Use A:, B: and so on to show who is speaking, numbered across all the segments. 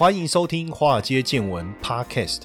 A: 欢迎收听《华尔街见闻》Podcast。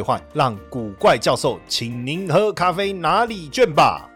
A: 换让古怪教授请您喝咖啡哪里卷吧。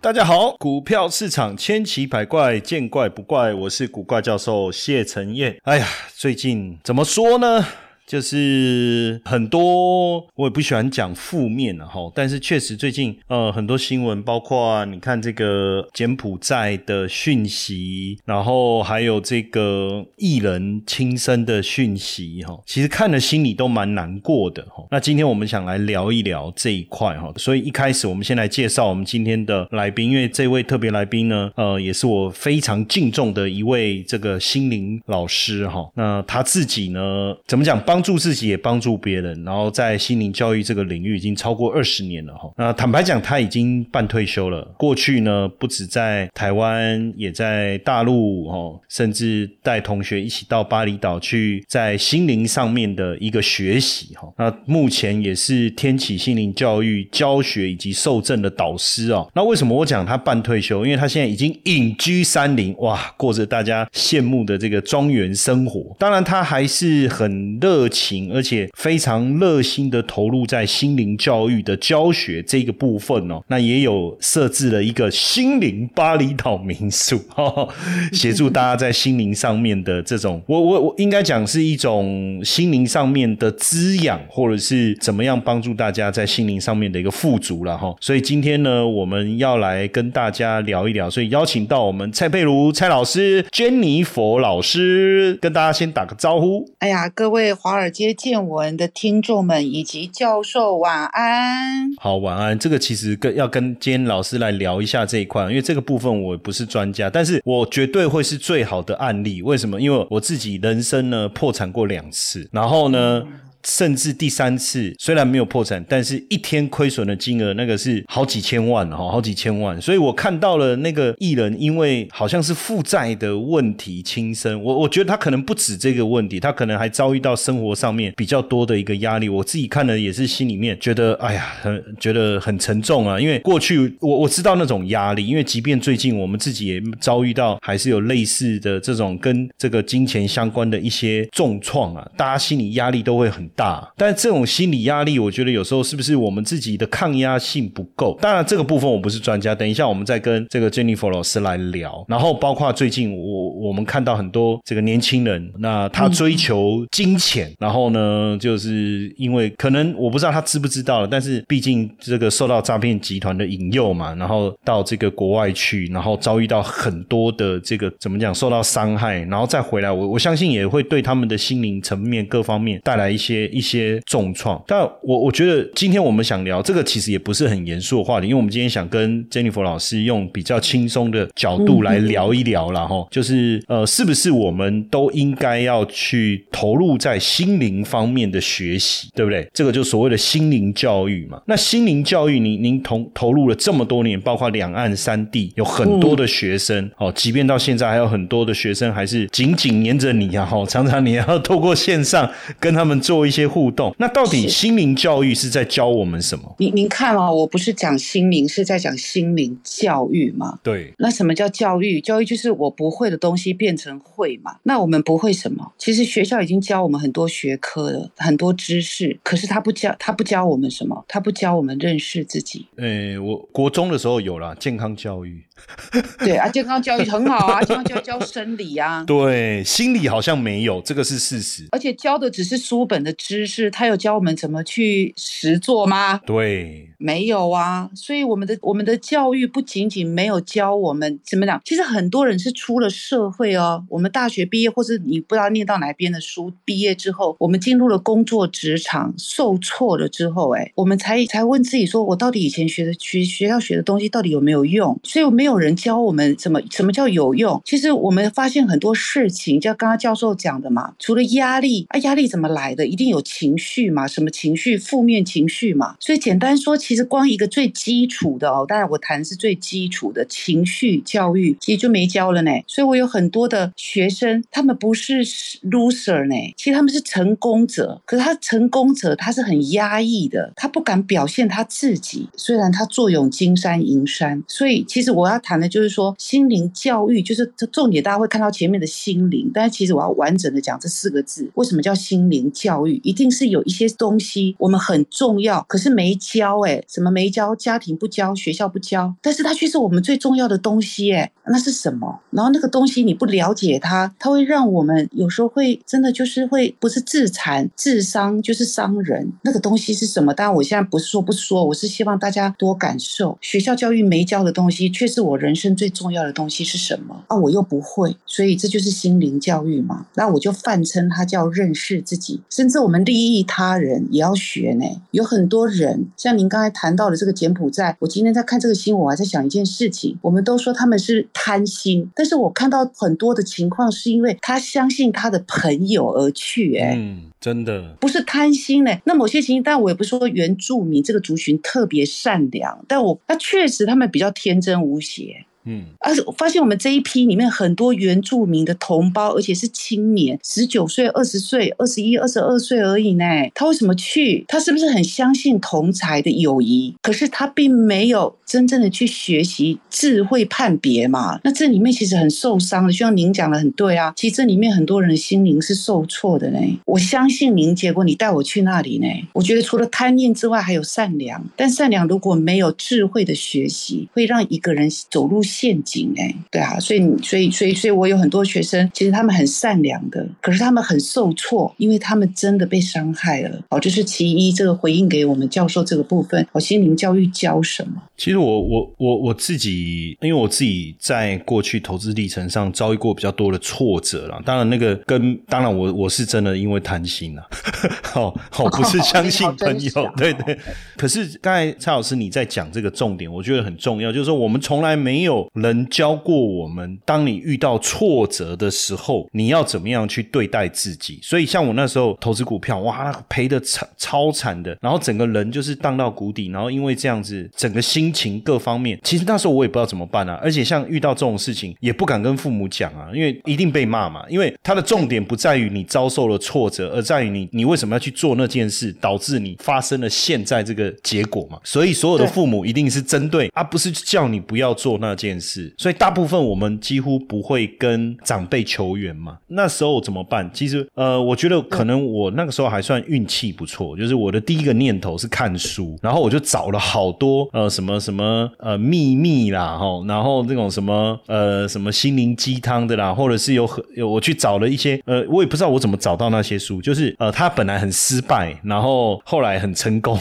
A: 大家好，股票市场千奇百怪，见怪不怪。我是古怪教授谢承彦。哎呀，最近怎么说呢？就是很多我也不喜欢讲负面的哈，但是确实最近呃很多新闻，包括你看这个柬埔寨的讯息，然后还有这个艺人轻生的讯息哈，其实看了心里都蛮难过的哈。那今天我们想来聊一聊这一块哈，所以一开始我们先来介绍我们今天的来宾，因为这位特别来宾呢，呃，也是我非常敬重的一位这个心灵老师哈。那他自己呢，怎么讲？帮帮助自己也帮助别人，然后在心灵教育这个领域已经超过二十年了哈。那坦白讲，他已经半退休了。过去呢，不止在台湾，也在大陆哦，甚至带同学一起到巴厘岛去，在心灵上面的一个学习哈。那目前也是天启心灵教育教学以及受证的导师哦。那为什么我讲他半退休？因为他现在已经隐居山林，哇，过着大家羡慕的这个庄园生活。当然，他还是很热。热情，而且非常热心的投入在心灵教育的教学这个部分哦。那也有设置了一个心灵巴厘岛民宿，哈协助大家在心灵上面的这种，我我我应该讲是一种心灵上面的滋养，或者是怎么样帮助大家在心灵上面的一个富足了哈。所以今天呢，我们要来跟大家聊一聊，所以邀请到我们蔡佩如蔡老师、珍妮佛老师，跟大家先打个招呼。
B: 哎呀，各位华。华尔街见闻的听众们以及教授晚安，
A: 好晚安。这个其实跟要跟今天老师来聊一下这一块，因为这个部分我不是专家，但是我绝对会是最好的案例。为什么？因为我自己人生呢破产过两次，然后呢。甚至第三次虽然没有破产，但是一天亏损的金额那个是好几千万哈，好几千万。所以我看到了那个艺人，因为好像是负债的问题轻生。我我觉得他可能不止这个问题，他可能还遭遇到生活上面比较多的一个压力。我自己看了也是心里面觉得，哎呀，很觉得很沉重啊。因为过去我我知道那种压力，因为即便最近我们自己也遭遇到，还是有类似的这种跟这个金钱相关的一些重创啊，大家心理压力都会很。大，但这种心理压力，我觉得有时候是不是我们自己的抗压性不够？当然，这个部分我不是专家。等一下，我们再跟这个 Jennifer 老师来聊。然后，包括最近我我们看到很多这个年轻人，那他追求金钱，然后呢，就是因为可能我不知道他知不知道了，但是毕竟这个受到诈骗集团的引诱嘛，然后到这个国外去，然后遭遇到很多的这个怎么讲，受到伤害，然后再回来，我我相信也会对他们的心灵层面各方面带来一些。一些重创，但我我觉得今天我们想聊这个，其实也不是很严肃的话题，因为我们今天想跟 Jennifer 老师用比较轻松的角度来聊一聊了哈，就是呃，是不是我们都应该要去投入在心灵方面的学习，对不对？这个就所谓的心灵教育嘛。那心灵教育，您您投投入了这么多年，包括两岸三地有很多的学生哦，即便到现在还有很多的学生还是紧紧黏着你啊，哈，常常你要透过线上跟他们做一些。互动，那到底心灵教育是在教我们什么？
B: 您您看哦，我不是讲心灵，是在讲心灵教育嘛？
A: 对。
B: 那什么叫教育？教育就是我不会的东西变成会嘛？那我们不会什么？其实学校已经教我们很多学科了，很多知识，可是他不教，他不教我们什么？他不教我们认识自己。
A: 诶，我国中的时候有啦健康教育。
B: 对啊，健康教育很好啊，健康教育教生理啊。
A: 对，心理好像没有，这个是事实。
B: 而且教的只是书本的知识，他有教我们怎么去实做吗？
A: 对，
B: 没有啊。所以我们的我们的教育不仅仅没有教我们怎么讲，其实很多人是出了社会哦，我们大学毕业或是你不知道念到哪边的书，毕业之后，我们进入了工作职场，受挫了之后，哎，我们才才问自己说，我到底以前学的学学校学的东西到底有没有用？所以没有人教我们怎么什么叫有用。其实我们发现很多事情，就刚刚教授讲的嘛，除了压力啊，压力怎么来的？一定有情绪嘛？什么情绪？负面情绪嘛？所以简单说，其其实光一个最基础的哦，当然我谈是最基础的情绪教育，其实就没教了呢。所以我有很多的学生，他们不是 loser 呢，其实他们是成功者。可是他成功者，他是很压抑的，他不敢表现他自己。虽然他坐拥金山银山，所以其实我要谈的就是说，心灵教育就是重点。大家会看到前面的心灵，但是其实我要完整的讲这四个字：为什么叫心灵教育？一定是有一些东西我们很重要，可是没教哎，什么没教？家庭不教，学校不教，但是它却是我们最重要的东西哎，那是什么？然后那个东西你不了解它，它会让我们有时候会真的就是会不是自残自伤，就是伤人。那个东西是什么？当然我现在不是说不说，我是希望大家多感受。学校教育没教的东西，却是我人生最重要的东西是什么啊？我又不会，所以这就是心灵教育嘛。那我就泛称它叫认识自己，甚至我们利益他人也要学呢。有很多人，像您刚才谈到了这个柬埔寨，我今天在看这个新闻，我还在想一件事情。我们都说他们是贪心，但是我看到很多的情况是因为他相信他的朋友而去，哎，
A: 嗯，真的
B: 不是贪心呢。那某些情形，但我也不是说原住民这个族群特别善良，但我那确实他们比较天真无邪。嗯，而且我发现我们这一批里面很多原住民的同胞，而且是青年，十九岁、二十岁、二十一、二十二岁而已呢。他为什么去？他是不是很相信同才的友谊？可是他并没有真正的去学习智慧判别嘛？那这里面其实很受伤的。就像您讲的很对啊，其实这里面很多人的心灵是受挫的呢。我相信您，结果你带我去那里呢？我觉得除了贪念之外，还有善良。但善良如果没有智慧的学习，会让一个人走入。陷阱哎，对啊，所以所以所以所以我有很多学生，其实他们很善良的，可是他们很受挫，因为他们真的被伤害了。哦，这是其一，这个回应给我们教授这个部分。哦，心灵教育教什么？
A: 其实我我我我自己，因为我自己在过去投资历程上遭遇过比较多的挫折了。当然那个跟当然我我是真的因为贪心啊，哦哦，不是相信朋友，对对。可是刚才蔡老师你在讲这个重点，我觉得很重要，就是说我们从来没有。人教过我们，当你遇到挫折的时候，你要怎么样去对待自己？所以，像我那时候投资股票，哇，赔的惨超惨的，然后整个人就是荡到谷底，然后因为这样子，整个心情各方面，其实那时候我也不知道怎么办啊。而且，像遇到这种事情，也不敢跟父母讲啊，因为一定被骂嘛。因为他的重点不在于你遭受了挫折，而在于你你为什么要去做那件事，导致你发生了现在这个结果嘛。所以，所有的父母一定是针对，而不是叫你不要做那件。件事，所以大部分我们几乎不会跟长辈求援嘛。那时候怎么办？其实，呃，我觉得可能我那个时候还算运气不错，就是我的第一个念头是看书，然后我就找了好多呃什么什么呃秘密啦，哈，然后那种什么呃什么心灵鸡汤的啦，或者是有很有我去找了一些呃，我也不知道我怎么找到那些书，就是呃他本来很失败，然后后来很成功，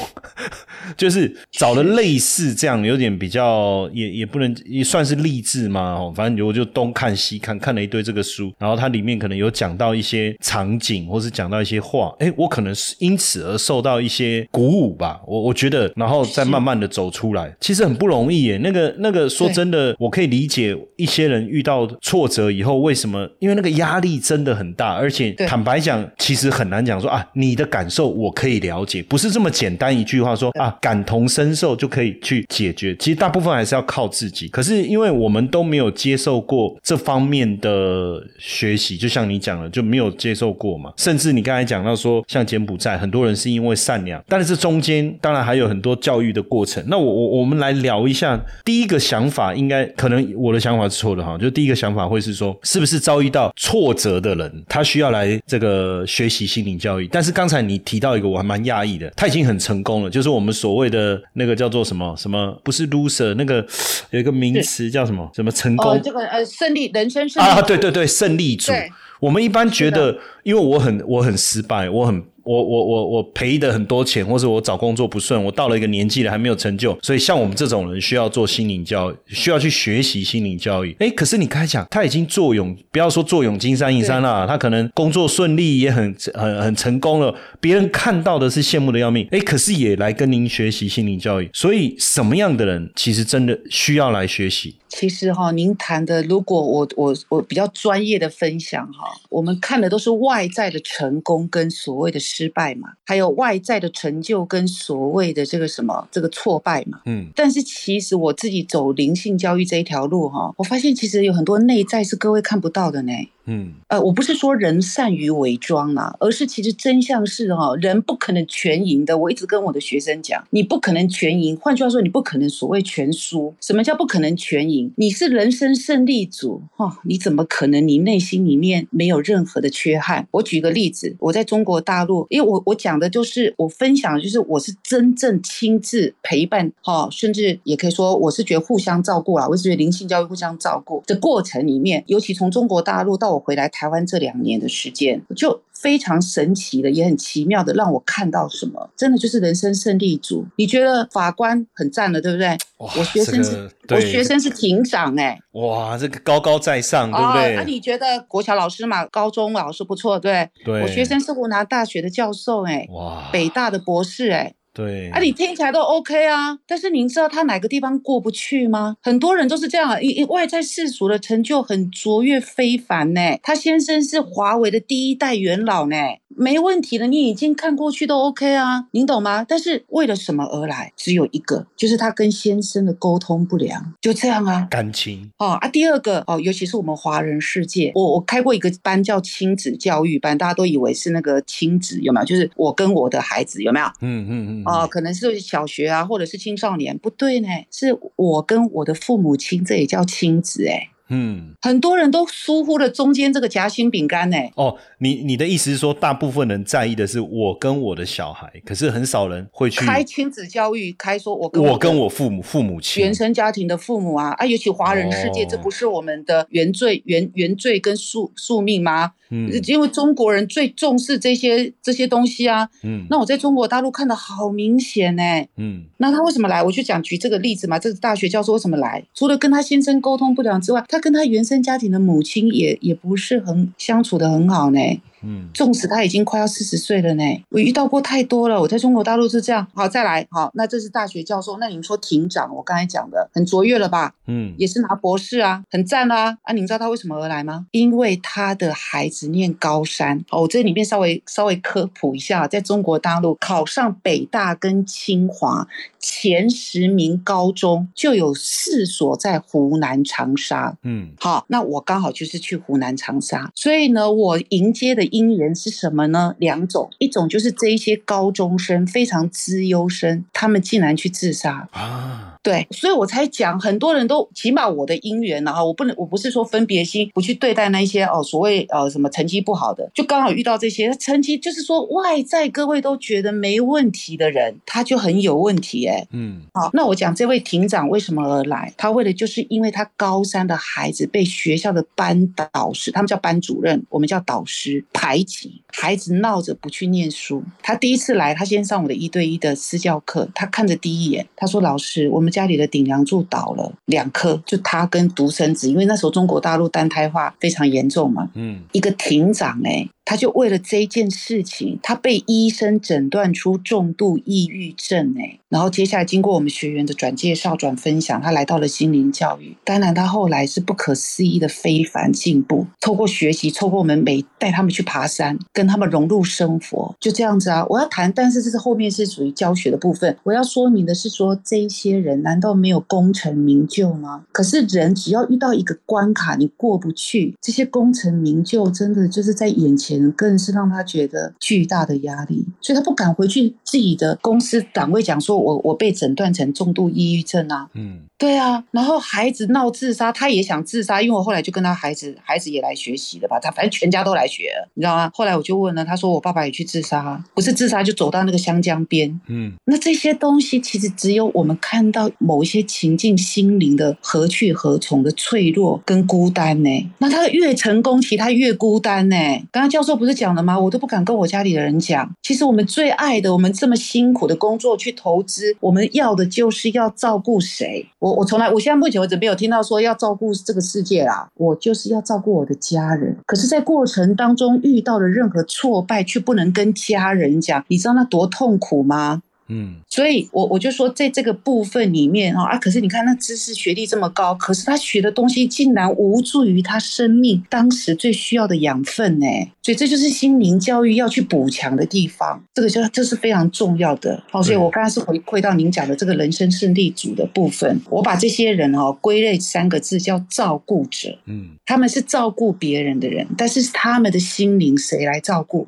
A: 就是找了类似这样有点比较也也不能也算。是励志嘛？哦，反正我就东看西看，看了一堆这个书，然后它里面可能有讲到一些场景，或是讲到一些话，哎，我可能是因此而受到一些鼓舞吧。我我觉得，然后再慢慢的走出来，其实很不容易耶。那个那个，说真的，我可以理解一些人遇到挫折以后为什么，因为那个压力真的很大，而且坦白讲，其实很难讲说啊，你的感受我可以了解，不是这么简单一句话说啊，感同身受就可以去解决。其实大部分还是要靠自己，可是。因为我们都没有接受过这方面的学习，就像你讲的，就没有接受过嘛。甚至你刚才讲到说，像柬埔寨，很多人是因为善良，但是这中间当然还有很多教育的过程。那我我我们来聊一下，第一个想法应该可能我的想法是错的哈，就第一个想法会是说，是不是遭遇到挫折的人，他需要来这个学习心灵教育？但是刚才你提到一个，我还蛮讶异的，他已经很成功了，就是我们所谓的那个叫做什么什么，不是 loser，那个有一个名词。叫什么？什么成功？
B: 这个呃，胜利人生胜利
A: 啊！对对对，胜利组。我们一般觉得，因为我很我很失败，我很我我我我赔的很多钱，或者我找工作不顺，我到了一个年纪了还没有成就，所以像我们这种人需要做心灵教育，需要去学习心灵教育。哎，可是你刚才讲他已经坐拥，不要说坐拥金山银山啦，他可能工作顺利也很很很成功了，别人看到的是羡慕的要命。哎，可是也来跟您学习心灵教育，所以什么样的人其实真的需要来学习？
B: 其实哈，您谈的，如果我我我比较专业的分享哈，我们看的都是外在的成功跟所谓的失败嘛，还有外在的成就跟所谓的这个什么这个挫败嘛。嗯。但是其实我自己走灵性教育这一条路哈，我发现其实有很多内在是各位看不到的呢。嗯，呃，我不是说人善于伪装啊，而是其实真相是哈，人不可能全赢的。我一直跟我的学生讲，你不可能全赢。换句话说，你不可能所谓全输。什么叫不可能全赢？你是人生胜利组哈，你怎么可能你内心里面没有任何的缺憾？我举个例子，我在中国大陆，因为我我讲的就是我分享的就是我是真正亲自陪伴哈，甚至也可以说我是觉得互相照顾啊，我是觉得灵性教育互相照顾的过程里面，尤其从中国大陆到我回来台湾这两年的时间，就非常神奇的，也很奇妙的，让我看到什么，真的就是人生胜利组。你觉得法官很赞了，对不对？我学生是，我学生是庭长，哎，
A: 哇，这个高高在上，对不对？
B: 那你觉得国小老师嘛，高中老师不错，对？
A: 对，
B: 我学生是湖南大学的教授，哎，哇，北大的博士，哎。
A: 对
B: 啊，你听起来都 OK 啊，但是您知道他哪个地方过不去吗？很多人都是这样，因外在世俗的成就很卓越非凡呢。他先生是华为的第一代元老呢。没问题的，你已经看过去都 OK 啊，您懂吗？但是为了什么而来？只有一个，就是他跟先生的沟通不良，就这样啊。
A: 感情
B: 哦啊，第二个哦，尤其是我们华人世界，我我开过一个班叫亲子教育班，大家都以为是那个亲子有没有？就是我跟我的孩子有没有？嗯嗯嗯。哦，可能是小学啊，或者是青少年，不对呢，是我跟我的父母亲，这也叫亲子哎。嗯，很多人都疏忽了中间这个夹心饼干呢。
A: 哦，你你的意思是说，大部分人在意的是我跟我的小孩，可是很少人会去
B: 开亲子教育，开说我跟
A: 我跟我父母父母亲
B: 原生家庭的父母啊啊，尤其华人世界，这不是我们的原罪原原罪跟宿宿命吗？嗯，因为中国人最重视这些这些东西啊。嗯，那我在中国大陆看的好明显呢。嗯，那他为什么来？我就讲举这个例子嘛。这个大学教授为什么来？除了跟他先生沟通不良之外，他跟他原生家庭的母亲也也不是很相处的很好呢。嗯，纵使他已经快要四十岁了呢，我遇到过太多了。我在中国大陆是这样。好，再来，好，那这是大学教授。那你们说庭长，我刚才讲的很卓越了吧？嗯，也是拿博士啊，很赞啦。啊，你们知道他为什么而来吗？因为他的孩子念高三。哦，我这里面稍微稍微科普一下，在中国大陆考上北大跟清华前十名高中就有四所在湖南长沙。嗯，好，那我刚好就是去湖南长沙，所以呢，我迎接的。因缘是什么呢？两种，一种就是这一些高中生非常资优生，他们竟然去自杀啊！对，所以我才讲，很多人都起码我的因缘呢哈，我不能，我不是说分别心不去对待那些哦，所谓呃什么成绩不好的，就刚好遇到这些成绩，就是说外在各位都觉得没问题的人，他就很有问题哎。嗯，好，那我讲这位庭长为什么而来？他为了就是因为他高三的孩子被学校的班导师，他们叫班主任，我们叫导师。排挤孩子闹着不去念书，他第一次来，他先上我的一对一的私教课，他看着第一眼，他说：“老师，我们家里的顶梁柱倒了两颗，就他跟独生子，因为那时候中国大陆单胎化非常严重嘛，嗯，一个庭长哎。”他就为了这件事情，他被医生诊断出重度抑郁症哎，然后接下来经过我们学员的转介绍、转分享，他来到了心灵教育。当然，他后来是不可思议的非凡进步。透过学习，透过我们每带他们去爬山，跟他们融入生活，就这样子啊。我要谈，但是这是后面是属于教学的部分。我要说明的是说，这些人难道没有功成名就吗？可是人只要遇到一个关卡，你过不去，这些功成名就真的就是在眼前。更是让他觉得巨大的压力，所以他不敢回去自己的公司岗位讲说：“我我被诊断成重度抑郁症啊。”嗯。对啊，然后孩子闹自杀，他也想自杀，因为我后来就跟他孩子，孩子也来学习了吧，他反正全家都来学，你知道吗？后来我就问了，他说我爸爸也去自杀，不是自杀就走到那个湘江边，嗯，那这些东西其实只有我们看到某一些情境，心灵的何去何从的脆弱跟孤单呢？那他越成功，其他越孤单呢？刚刚教授。这不是讲了吗？我都不敢跟我家里的人讲。其实我们最爱的，我们这么辛苦的工作去投资，我们要的就是要照顾谁？我我从来，我现在目前为止没有听到说要照顾这个世界啦。我就是要照顾我的家人。可是，在过程当中遇到的任何挫败，却不能跟家人讲，你知道那多痛苦吗？嗯，所以，我我就说，在这个部分里面啊，可是你看，那知识学历这么高，可是他学的东西竟然无助于他生命当时最需要的养分呢。所以，这就是心灵教育要去补强的地方。这个就这是非常重要的。好，所以我刚才是回馈到您讲的这个人生胜利组的部分，我把这些人哦归类三个字叫照顾者。嗯，他们是照顾别人的人，但是他们的心灵谁来照顾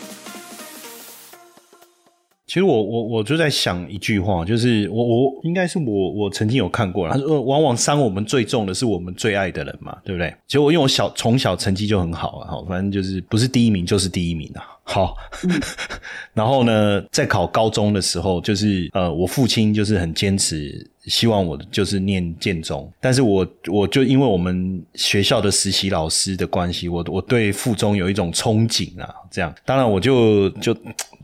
A: 其实我我我就在想一句话，就是我我应该是我我曾经有看过了，他说往往伤我们最重的是我们最爱的人嘛，对不对？结果因为我小从小成绩就很好啊，好，反正就是不是第一名就是第一名啊。好，然后呢，在考高中的时候，就是呃，我父亲就是很坚持，希望我就是念建中，但是我我就因为我们学校的实习老师的关系，我我对附中有一种憧憬啊，这样，当然我就就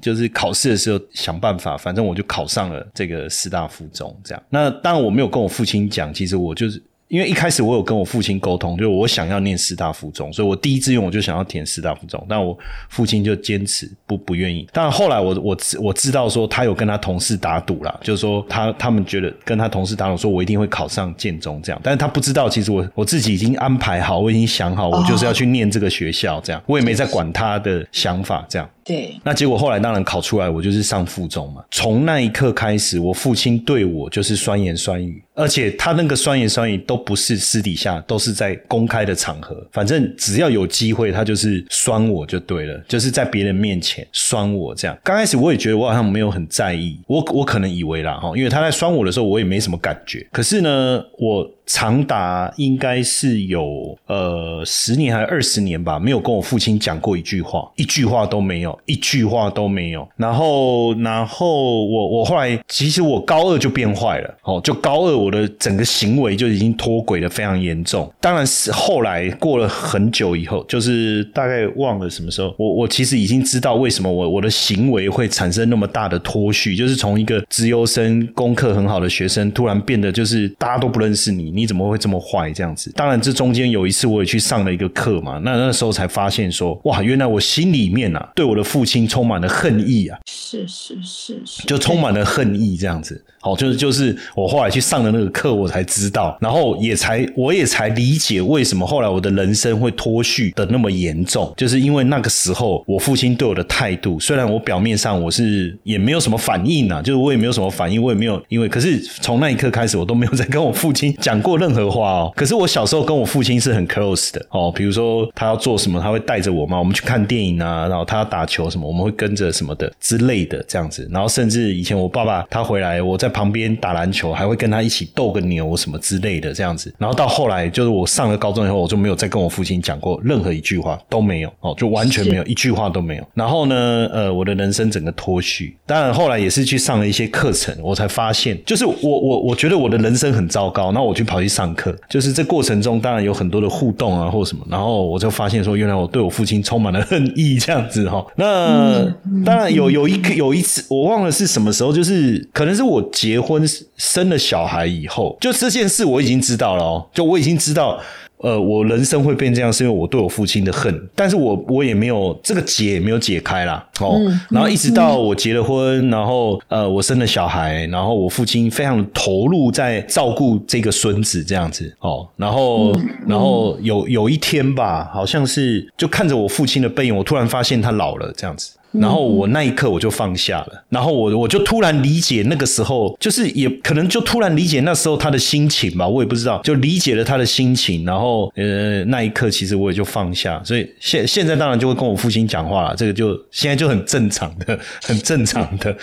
A: 就是考试的时候想办法，反正我就考上了这个师大附中，这样。那当然我没有跟我父亲讲，其实我就是。因为一开始我有跟我父亲沟通，就是我想要念师大附中，所以我第一志愿我就想要填师大附中，但我父亲就坚持不不愿意。但后来我我我知道说他有跟他同事打赌啦，就是说他他们觉得跟他同事打赌，说我一定会考上建中这样，但是他不知道其实我我自己已经安排好，我已经想好，我就是要去念这个学校这样，我也没在管他的想法这样。
B: 对，
A: 那结果后来当然考出来，我就是上附中嘛。从那一刻开始，我父亲对我就是酸言酸语，而且他那个酸言酸语都不是私底下，都是在公开的场合。反正只要有机会，他就是酸我就对了，就是在别人面前酸我这样。刚开始我也觉得我好像没有很在意，我我可能以为啦哈，因为他在酸我的时候，我也没什么感觉。可是呢，我。长达应该是有呃十年还是二十年吧，没有跟我父亲讲过一句话，一句话都没有，一句话都没有。然后，然后我我后来其实我高二就变坏了，哦，就高二我的整个行为就已经脱轨的非常严重。当然是后来过了很久以后，就是大概忘了什么时候，我我其实已经知道为什么我我的行为会产生那么大的脱序，就是从一个资优生、功课很好的学生，突然变得就是大家都不认识你。你怎么会这么坏？这样子，当然这中间有一次我也去上了一个课嘛，那那时候才发现说，哇，原来我心里面啊，对我的父亲充满了恨意啊，
B: 是是是是，
A: 就充满了恨意这样子。哦，就是就是我后来去上的那个课，我才知道，然后也才我也才理解为什么后来我的人生会脱序的那么严重，就是因为那个时候我父亲对我的态度，虽然我表面上我是也没有什么反应啊，就是我也没有什么反应，我也没有因为，可是从那一刻开始，我都没有再跟我父亲讲。过任何话哦，可是我小时候跟我父亲是很 close 的哦。比如说他要做什么，他会带着我嘛，我们去看电影啊，然后他要打球什么，我们会跟着什么的之类的这样子。然后甚至以前我爸爸他回来，我在旁边打篮球，还会跟他一起斗个牛什么之类的这样子。然后到后来就是我上了高中以后，我就没有再跟我父亲讲过任何一句话都没有哦，就完全没有一句话都没有。然后呢，呃，我的人生整个脱序。当然后来也是去上了一些课程，我才发现，就是我我我觉得我的人生很糟糕。那我去跑。跑去上课，就是这过程中当然有很多的互动啊，或什么，然后我就发现说，原来我对我父亲充满了恨意，这样子哈。那当然有有一个有一次，我忘了是什么时候，就是可能是我结婚生了小孩以后，就这件事我已经知道了哦，就我已经知道。呃，我人生会变这样，是因为我对我父亲的恨，但是我我也没有这个结也没有解开啦，哦，然后一直到我结了婚，然后呃，我生了小孩，然后我父亲非常投入在照顾这个孙子这样子，哦，然后然后有有一天吧，好像是就看着我父亲的背影，我突然发现他老了这样子。然后我那一刻我就放下了，然后我我就突然理解那个时候，就是也可能就突然理解那时候他的心情吧，我也不知道，就理解了他的心情，然后呃那一刻其实我也就放下，所以现现在当然就会跟我父亲讲话了，这个就现在就很正常的，很正常的。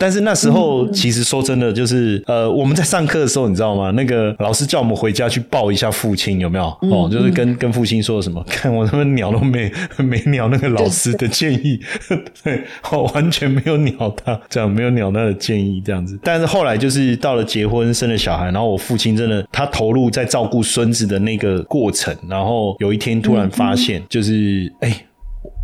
A: 但是那时候其实说真的，就是呃，我们在上课的时候，你知道吗？那个老师叫我们回家去抱一下父亲，有没有？哦，就是跟跟父亲说什么？看我他妈鸟都没 没鸟那个老师的建议，对，我完全没有鸟他，这样没有鸟他的建议，这样子。但是后来就是到了结婚生了小孩，然后我父亲真的他投入在照顾孙子的那个过程，然后有一天突然发现，就是哎，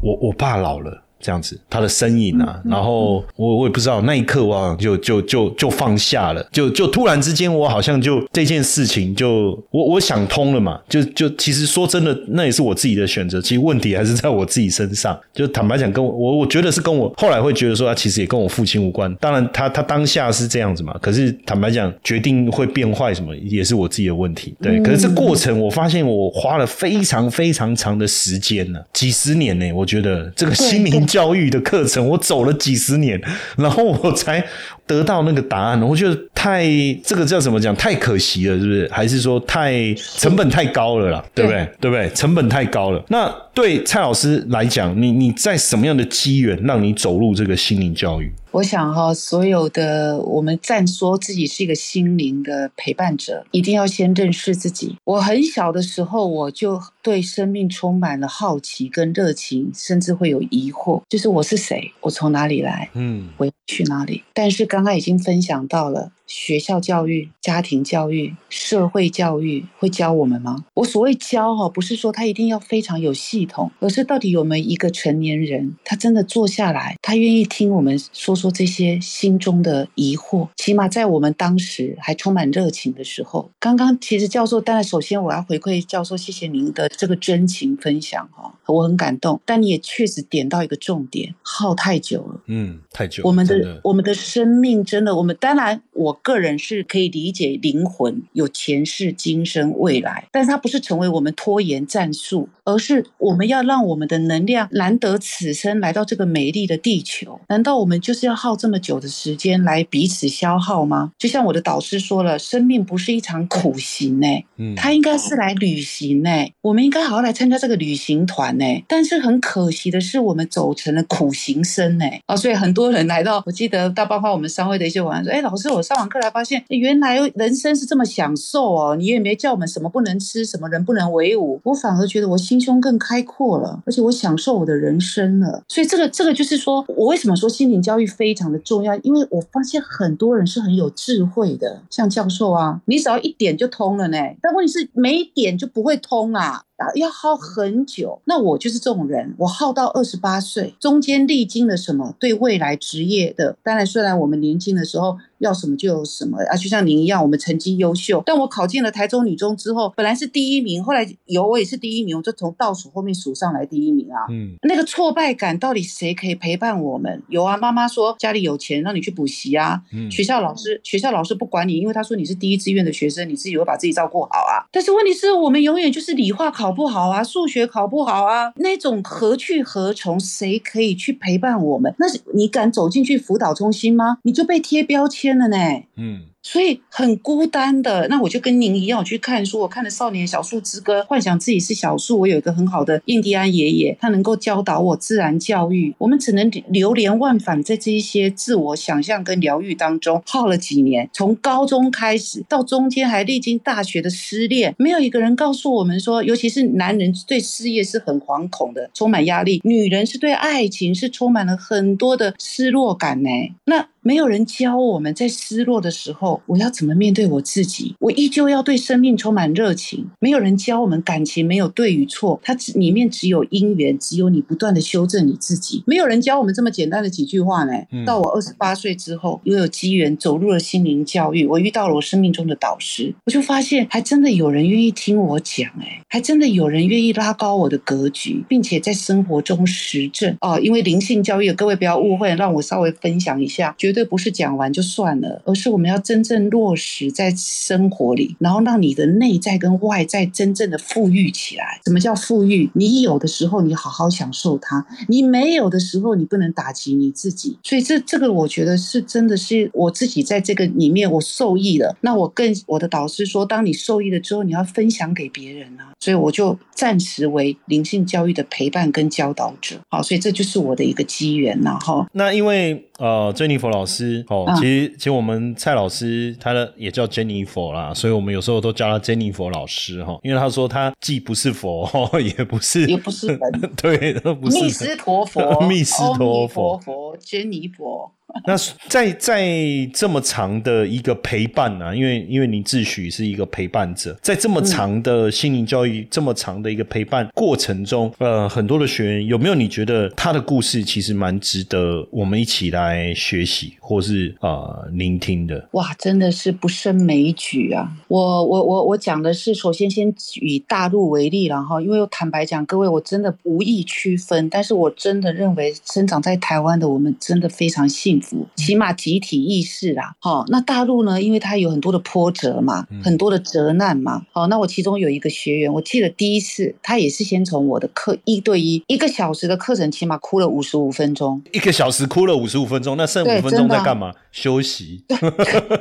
A: 我我爸老了。这样子，他的身影啊，然后我我也不知道，那一刻我好像就就就就放下了，就就突然之间，我好像就这件事情就我我想通了嘛，就就其实说真的，那也是我自己的选择，其实问题还是在我自己身上。就坦白讲，跟我我我觉得是跟我后来会觉得说，他其实也跟我父亲无关。当然，他他当下是这样子嘛，可是坦白讲，决定会变坏什么，也是我自己的问题。对，可是这过程，我发现我花了非常非常长的时间呢，几十年呢，我觉得这个心灵。教育的课程，我走了几十年，然后我才得到那个答案。我觉得太这个叫怎么讲？太可惜了，是不是？还是说太成本太高了啦？对不对？对不对？成本太高了。那对蔡老师来讲，你你在什么样的机缘让你走入这个心灵教育？
B: 我想哈，所有的我们暂说自己是一个心灵的陪伴者，一定要先认识自己。我很小的时候，我就对生命充满了好奇跟热情，甚至会有疑惑，就是我是谁，我从哪里来，嗯，我要去哪里？但是刚刚已经分享到了。学校教育、家庭教育、社会教育会教我们吗？我所谓教哈，不是说他一定要非常有系统，而是到底有没有一个成年人，他真的坐下来，他愿意听我们说说这些心中的疑惑。起码在我们当时还充满热情的时候，刚刚其实教授，当然首先我要回馈教授，谢谢您的这个真情分享哈，我很感动。但你也确实点到一个重点，耗太久了，
A: 嗯，太久。
B: 我们的我们的生命真的，我们当然我。个人是可以理解灵魂有前世今生未来，但是它不是成为我们拖延战术，而是我们要让我们的能量难得此生来到这个美丽的地球，难道我们就是要耗这么久的时间来彼此消耗吗？就像我的导师说了，生命不是一场苦行呢，嗯，他应该是来旅行呢，我们应该好好来参加这个旅行团呢。但是很可惜的是，我们走成了苦行僧呢，啊，所以很多人来到，我记得大包括我们商会的一些网友说，哎，老师，我上后来发现，原来人生是这么享受哦！你也没叫我们什么不能吃，什么人不能为伍，我反而觉得我心胸更开阔了，而且我享受我的人生了。所以这个这个就是说，我为什么说心灵教育非常的重要？因为我发现很多人是很有智慧的，像教授啊，你只要一点就通了呢。但问题是，没点就不会通啊。啊，要耗很久。那我就是这种人，我耗到二十八岁，中间历经了什么？对未来职业的，当然，虽然我们年轻的时候。要什么就有什么啊！就像您一样，我们成绩优秀，但我考进了台中女中之后，本来是第一名，后来有我也是第一名，我就从倒数后面数上来第一名啊。嗯，那个挫败感到底谁可以陪伴我们？有啊，妈妈说家里有钱让你去补习啊。嗯，学校老师学校老师不管你，因为他说你是第一志愿的学生，你自己会把自己照顾好啊。但是问题是我们永远就是理化考考不好啊，数学考不好啊，那种何去何从？谁可以去陪伴我们？那是你敢走进去辅导中心吗？你就被贴标签。了呢，嗯。所以很孤单的，那我就跟您一样，我去看书，我看了《少年小树之歌》，幻想自己是小树。我有一个很好的印第安爷爷，他能够教导我自然教育。我们只能流连忘返在这一些自我想象跟疗愈当中，耗了几年，从高中开始到中间还历经大学的失恋，没有一个人告诉我们说，尤其是男人对事业是很惶恐的，充满压力；女人是对爱情是充满了很多的失落感呢。那没有人教我们在失落的时候。我要怎么面对我自己？我依旧要对生命充满热情。没有人教我们感情没有对与错，它只里面只有因缘，只有你不断的修正你自己。没有人教我们这么简单的几句话呢。到我二十八岁之后，又有机缘走入了心灵教育，我遇到了我生命中的导师，我就发现还真的有人愿意听我讲，哎，还真的有人愿意拉高我的格局，并且在生活中实证哦。因为灵性教育，各位不要误会，让我稍微分享一下，绝对不是讲完就算了，而是我们要真。正落实在生活里，然后让你的内在跟外在真正的富裕起来。什么叫富裕？你有的时候你好好享受它，你没有的时候你不能打击你自己。所以这这个我觉得是真的是我自己在这个里面我受益了。那我跟我的导师说，当你受益了之后，你要分享给别人啊。所以我就暂时为灵性教育的陪伴跟教导者。好，所以这就是我的一个机缘呐。哈，
A: 那因为呃，珍妮佛老师哦，
B: 嗯。
A: 其实其实我们蔡老师他的也叫 Jennifer 啦，所以我们有时候都叫他 Jennifer 老师哈，因为他说他既不是佛，哦 也不是，
B: 也不是人。
A: 对，都不是
B: 密斯陀佛，
A: 密斯陀佛。
B: 佛，珍妮佛。
A: 那在在这么长的一个陪伴呢、啊，因为因为你自诩是一个陪伴者，在这么长的心灵教育、这么长的一个陪伴过程中，呃，很多的学员有没有你觉得他的故事其实蛮值得我们一起来学习或是呃聆听的？
B: 哇，真的是不胜枚举啊！我我我我讲的是，首先先以大陆为例了哈，因为我坦白讲，各位我真的无意区分，但是我真的认为生长在台湾的我们真的非常幸福，起码集体意识啦。好，那大陆呢，因为它有很多的波折嘛，很多的责难嘛。好，那我其中有一个学员，我记得第一次他也是先从我的课一对一一个小时的课程，起码哭了五十五分钟。
A: 一个小时哭了五十五分钟，那剩五分钟在干嘛？休息。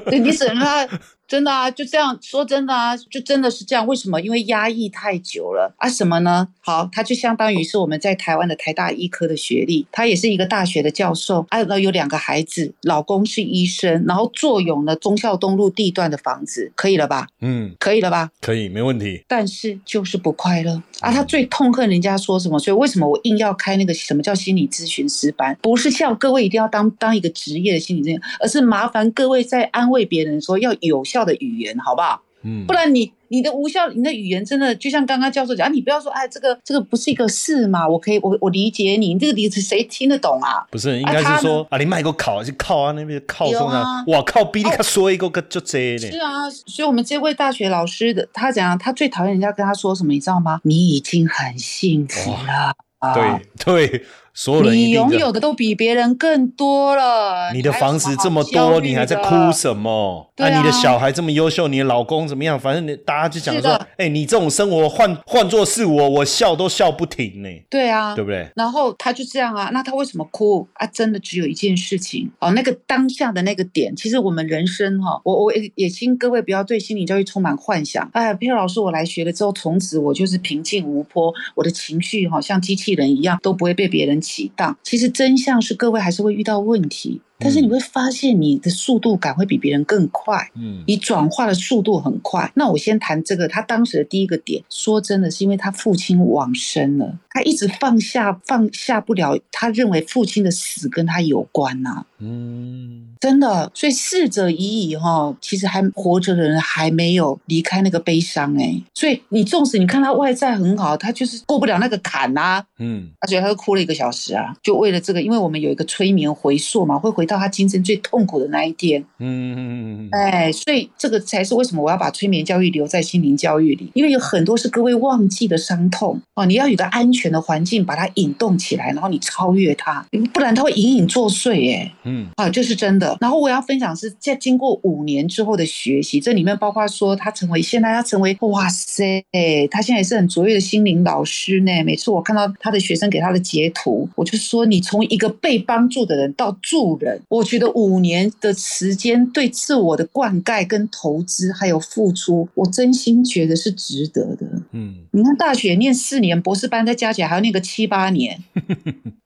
B: 对你只能让他真的啊，就这样说真的啊，就真的是这样。为什么？因为压抑太久了啊？什么呢？好，他就相当于是我们在台湾的台大医科的学历，他也是一个大学的教授，啊，然后有两个孩子，老公是医生，然后坐拥了忠孝东路地段的房子，可以了吧？
A: 嗯，
B: 可以了吧？
A: 可以，没问题。
B: 但是就是不快乐啊！他最痛恨人家说什么，所以为什么我硬要开那个什么叫心理咨询师班？不是叫各位一定要当当一个职业的心理咨询，而是麻烦各位在安慰别人说要有效的语言，好不好？
A: 嗯
B: 不，然你你的无效，你的语言真的就像刚刚教授讲，啊、你不要说哎，这个这个不是一个事嘛，我可以我我理解你，你这个理解谁听得懂啊？
A: 不是，应该是说啊，你卖个靠就靠啊，那边靠
B: 有
A: 送啊
B: 啊，
A: 哇靠，比你卡说一个个就这呢。
B: 是啊，所以我们这位大学老师的他讲？他最讨厌人家跟他说什么，你知道吗？你已经很幸福了。啊
A: 对对，所有人
B: 你拥。有的都比别人更多了。
A: 你的房子这么多，你还在哭什么？
B: 对啊
A: 你的小孩这么优秀，你的老公怎么样？反正你大家就讲说哎，你这种生活换换做是我，我笑都笑不停呢，
B: 对啊，
A: 对不对？
B: 然后他就这样啊，那他为什么哭啊？真的只有一件事情哦，那个当下的那个点，其实我们人生哈、我我也也请各位不要对心理教育充满幻想。哎，佩老师，我来学了之后，从此我就是平静无波，我的情绪哈、像机器人一样，都不会被别人启荡。其实真相是，各位还是会遇到问题，但是你会发现你的速度感会比别人更快。
A: 嗯
B: 你转化的速度很快。那我先谈这个，他当时的第一个点，说真的是因为他父亲往生了，他一直放下放下不了，他认为父亲的死跟他有关呐、
A: 嗯，
B: 真的。所以逝者已矣哈，其实还活着的人还没有离开那个悲伤哎、所以你纵使你看他外在很好，他就是过不了那个坎呐、
A: 嗯
B: 而且他就哭了一个小时啊，就为了这个，因为我们有一个催眠回溯嘛，会回到他今生最痛苦的那一天。
A: 嗯嗯嗯，
B: 哎，所以这个才是为什么我要把催眠教育留在心灵教育里，因为有很多是各位忘记的伤痛哦，你要有一个安全的环境把它引动起来，然后你超越它，不然它会隐隐作祟。哎，
A: 嗯
B: 啊，这是真的。然后我要分享是在经过五年之后的学习，这里面包括说他成为现在他成为哇塞，他现在也是很卓越的心灵老师呢。每次我看到他的学生给他的截图，我就说你从一个被帮助的人到助人，我觉得五年的时间对自我的灌溉跟投资还有付出，我真心觉得是值得的。
A: 嗯
B: 你看大学念四年，博士班再加起来还要念个七八年，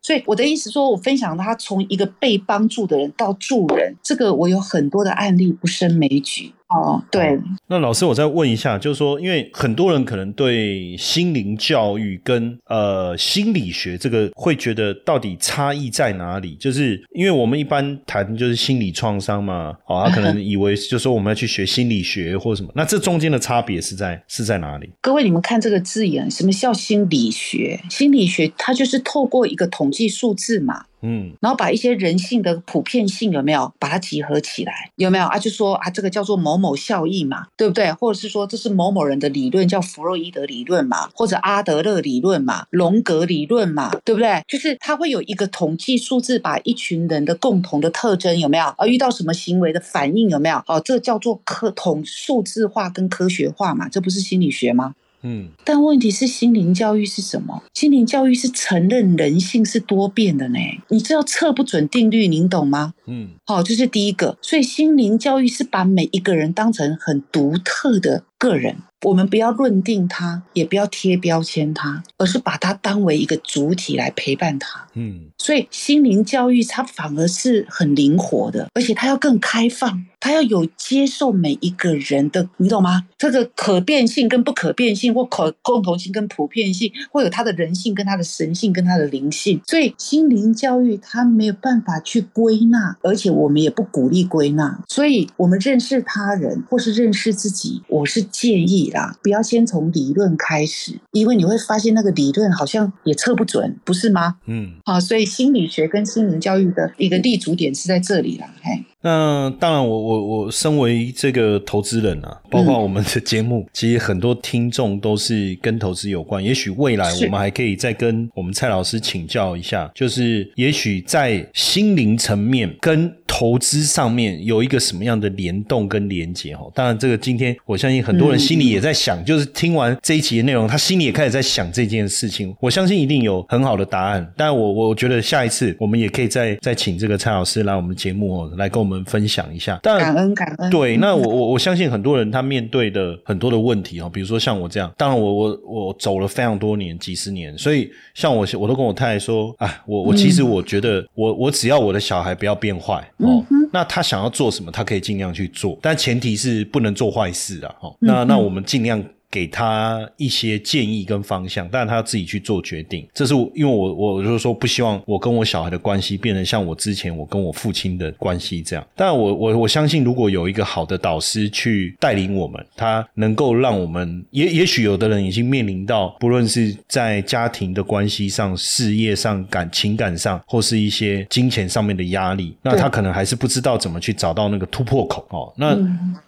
B: 所以我的意思说，我分享他从一个被帮助的人到助人，这个我有很多的案例不胜枚举。哦，对，
A: 那老师，我再问一下，就是说，因为很多人可能对心灵教育跟呃心理学这个会觉得到底差异在哪里？就是因为我们一般谈就是心理创伤嘛，哦，他可能以为 就说我们要去学心理学或什么，那这中间的差别是在是在哪里？
B: 各位你们看这个字眼，什么叫心理学？心理学它就是透过一个统计数字嘛，
A: 嗯
B: 然后把一些人性的普遍性有没有把它集合起来？有没有啊？就说啊，这个叫做某某效应嘛，对不对？或者是说这是某某人的理论，叫弗洛伊德理论嘛，或者阿德勒理论嘛，荣格理论嘛，对不对？就是它会有一个统计数字，把一群人的共同的特征有没有？而遇到什么行为的反应有没有？哦，这叫做科统数字化跟科学化嘛，这不是心理学吗？
A: 嗯
B: 但问题是，心灵教育是什么？心灵教育是承认人性是多变的呢。你知道测不准定律，您懂吗？
A: 嗯
B: 好、这是第一个。所以心灵教育是把每一个人当成很独特的个人，我们不要论定他，也不要贴标签他，而是把他当为一个主体来陪伴他。
A: 嗯，
B: 所以心灵教育它反而是很灵活的，而且它要更开放，它要有接受每一个人的，你懂吗？这个可变性跟不可变性，或可共同性跟普遍性，会有他的人性跟他的神性跟他的灵性。所以心灵教育他没有办法去归纳，而且我们也不鼓励归纳。所以我们认识他人或是认识自己，我是建议啦，不要先从理论开始，因为你会发现那个理论好像也测不准，不是吗？
A: 嗯，
B: 啊，所以心理学跟心灵教育的一个立足点是在这里啦。嘿，
A: 那当然我，我我身为这个投资人啊，包括我们的节目，其实很多听众都是跟投资有关。也许未来我们还可以再跟我们蔡老师请教一下，就是也许在心灵层面跟投资上面有一个什么样的联动跟连接哈。当然，这个今天我相信很多人心里也在想，就是听完这一集的内容，他心里也开始在想这件事情。我相信一定有很好的答案。但我我觉得下一次我们也可以再再请这个蔡老师来我们节目哦，来跟我们分享一下。当然
B: 感恩感恩。
A: 对，那我我我相信很多人他面对的很多的问题哦，比如说像我这样，当然我我我走了非常多年，几十年，所以像我我都跟我太太说，哎，我我其实我觉得我我只要我的小孩不要变坏哦，那他想要做什么，他可以尽量去做，但前提是不能做坏事啊，哦，那那我们尽量。给他一些建议跟方向，但他要自己去做决定。这是我因为我我就是说不希望我跟我小孩的关系变成像我之前我跟我父亲的关系这样。但我我我相信，如果有一个好的导师去带领我们，他能够让我们也也许有的人已经面临到，不论是在家庭的关系上、事业上、感情感上，或是一些金钱上面的压力，那他可能还是不知道怎么去找到那个突破口哦。那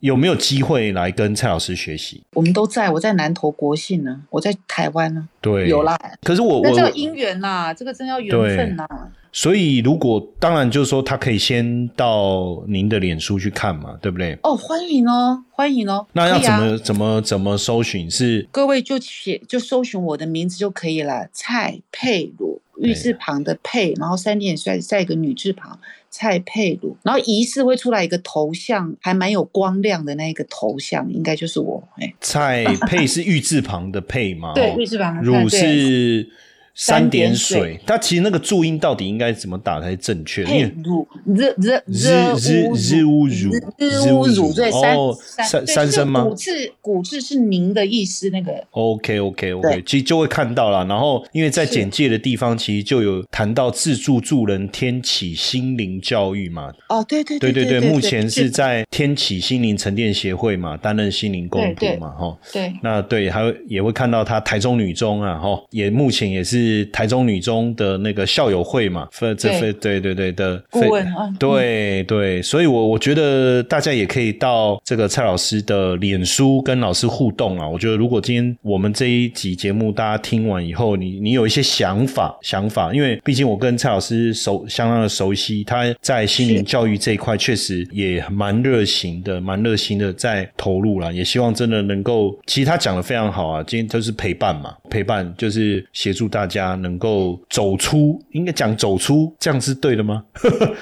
A: 有没有机会来跟蔡老师学习？
B: 我们都在，我在南投国信呢，我在台湾呢，
A: 对，
B: 有啦。
A: 可是我我
B: 那这个姻缘呐，这个真要缘分呐。
A: 所以如果当然就是说，他可以先到您的脸书去看嘛，对不对？
B: 哦，欢迎哦，欢迎哦。
A: 那要怎么、怎么怎么搜寻？是
B: 各位就写就搜寻我的名字就可以了，蔡佩鲁，玉字旁的佩，然后三点水再一个女字旁，蔡佩鲁，然后疑似会出来一个头像，还蛮有光亮的那一个头像，应该就是我。哎，
A: 蔡佩是玉字旁的佩吗？
B: 对
A: 哦
B: 玉字旁
A: 汝是三点水
B: 水。
A: 它其实那个注音到底应该怎么打才是正确的？因为
B: 鲁，日日
A: 日日日乌汝
B: 日乌汝，对，三
A: 哦三三声吗
B: 古字古字是您的意思，那个
A: OK OK OK，其实就会看到了。然后，因为在简介的地方，其实就有谈到自助助人天启心灵教育嘛。
B: 哦，对对
A: 对
B: 对
A: 对，目前是在天启心灵沉淀协会嘛，担任心灵共读
B: 对对
A: 嘛，哈。
B: 对
A: 那对，还会也会看到他台中女中啊，哈，也目前也是台中女中的那个校友会嘛，分这
B: 对
A: 分对对对的
B: 顾问啊
A: 对对，所以我我觉得大家也可以到这个蔡老师的脸书跟老师互动啊。我觉得如果今天我们这一集节目大家听完以后，你你有一些想法想法，因为毕竟我跟蔡老师熟相当的熟悉，他在心灵教育这一块确实也蛮热情的，蛮热心的在投入啦。也希望真的能够，其实他讲的非常好啊，今天就是陪伴嘛，陪伴就是协助大家能够走出，应该讲走出，这样是对的吗？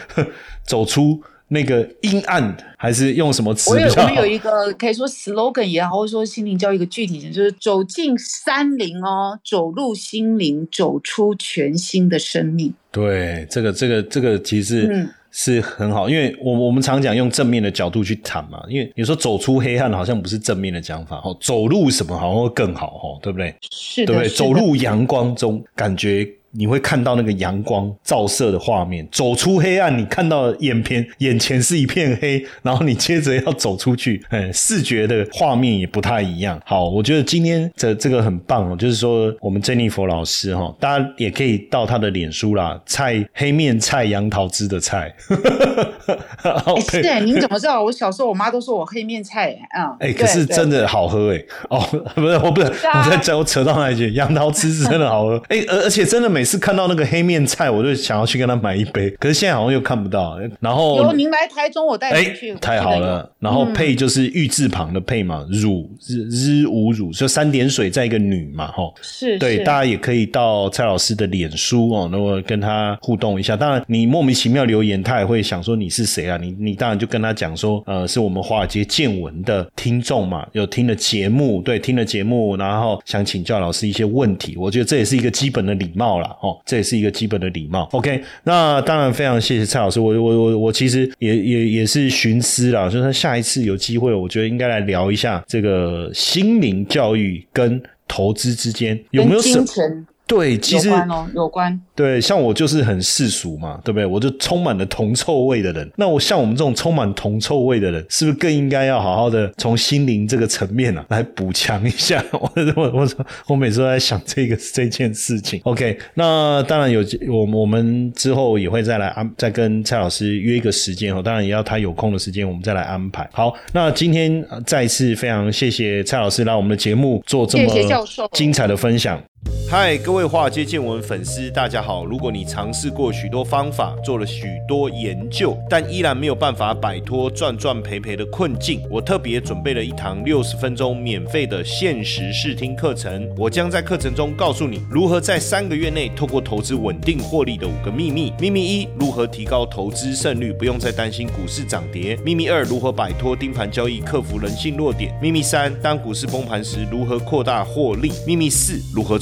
A: 走出那个阴暗，还是用什么词
B: 我有我们有？一个可以说 slogan 也好，或者说心灵教育一个具体点，就是走进山林哦，走入心灵，走出全新的生命。
A: 对，这个这个这个其实是、很好，因为我我们常讲用正面的角度去谈嘛，因为有时候走出黑暗好像不是正面的讲法哦，走入什么好像会更好哦，对不对？
B: 是的，
A: 对不对？走入阳光中，感觉你会看到那个阳光照射的画面。走出黑暗，你看到眼前眼前是一片黑，然后你接着要走出去，哎，视觉的画面也不太一样。好，我觉得今天这这个很棒哦，就是说我们珍妮佛老师哈、大家也可以到他的脸书啦，菜黑面菜杨桃汁的菜。
B: 是哎，您怎么知道？我小时候我妈都说我黑面菜啊。
A: 哎、
B: 对
A: 可是真的好喝哎、哦，不是，我不是，
B: 啊
A: 我在讲我扯到那一句？杨桃汁是真的好喝哎、而而且真的每每次看到那个黑面菜，我就想要去跟他买一杯，可是现在好像又看不到。然后
B: 有您来台中，我带
A: 哎
B: 你去。，
A: 太好了。然后配就是玉字旁的配嘛，乳日日无乳，就三点水再一个女嘛，吼。
B: 是，
A: 对，
B: 是
A: 大家也可以到蔡老师的脸书哦，那么跟他互动一下。当然，你莫名其妙留言，他也会想说你是谁啊？你你当然就跟他讲说，呃，是我们华尔街见闻的听众嘛，有听了节目，对，听了节目，然后想请教老师一些问题。我觉得这也是一个基本的礼貌啦，哦，这也是一个基本的礼貌。OK，那当然非常谢谢蔡老师，我我我我其实也也也是寻思啦，就是下一次有机会，我觉得应该来聊一下这个心灵教育跟。投资之间有没有什
B: 么
A: 对，其实
B: 有关哦，有关。
A: 对，像我就是很世俗嘛，对不对？我就充满了铜臭味的人。那我像我们这种充满铜臭味的人，是不是更应该要好好的从心灵这个层面啊来补强一下？我我我我每次都在想这个这件事情。OK，那当然有我我们之后也会再来安再跟蔡老师约一个时间哦，当然也要他有空的时间，我们再来安排。好，那今天呃再一次非常谢谢蔡老师来我们的节目做这么精彩的分享。嗨，各位华尔街见闻粉丝，大家好！如果你尝试过许多方法，做了许多研究，但依然没有办法摆脱赚赚赔赔的困境，我特别准备了一堂六十分钟免费的限时试听课程。我将在课程中告诉你如何在三个月内透过投资稳定获利的五个秘密。秘密一：如何提高投资胜率，不用再担心股市涨跌。秘密二：如何摆脱盯盘交易，克服人性弱点。秘密三：当股市崩盘时，如何扩大获利。秘密四：如何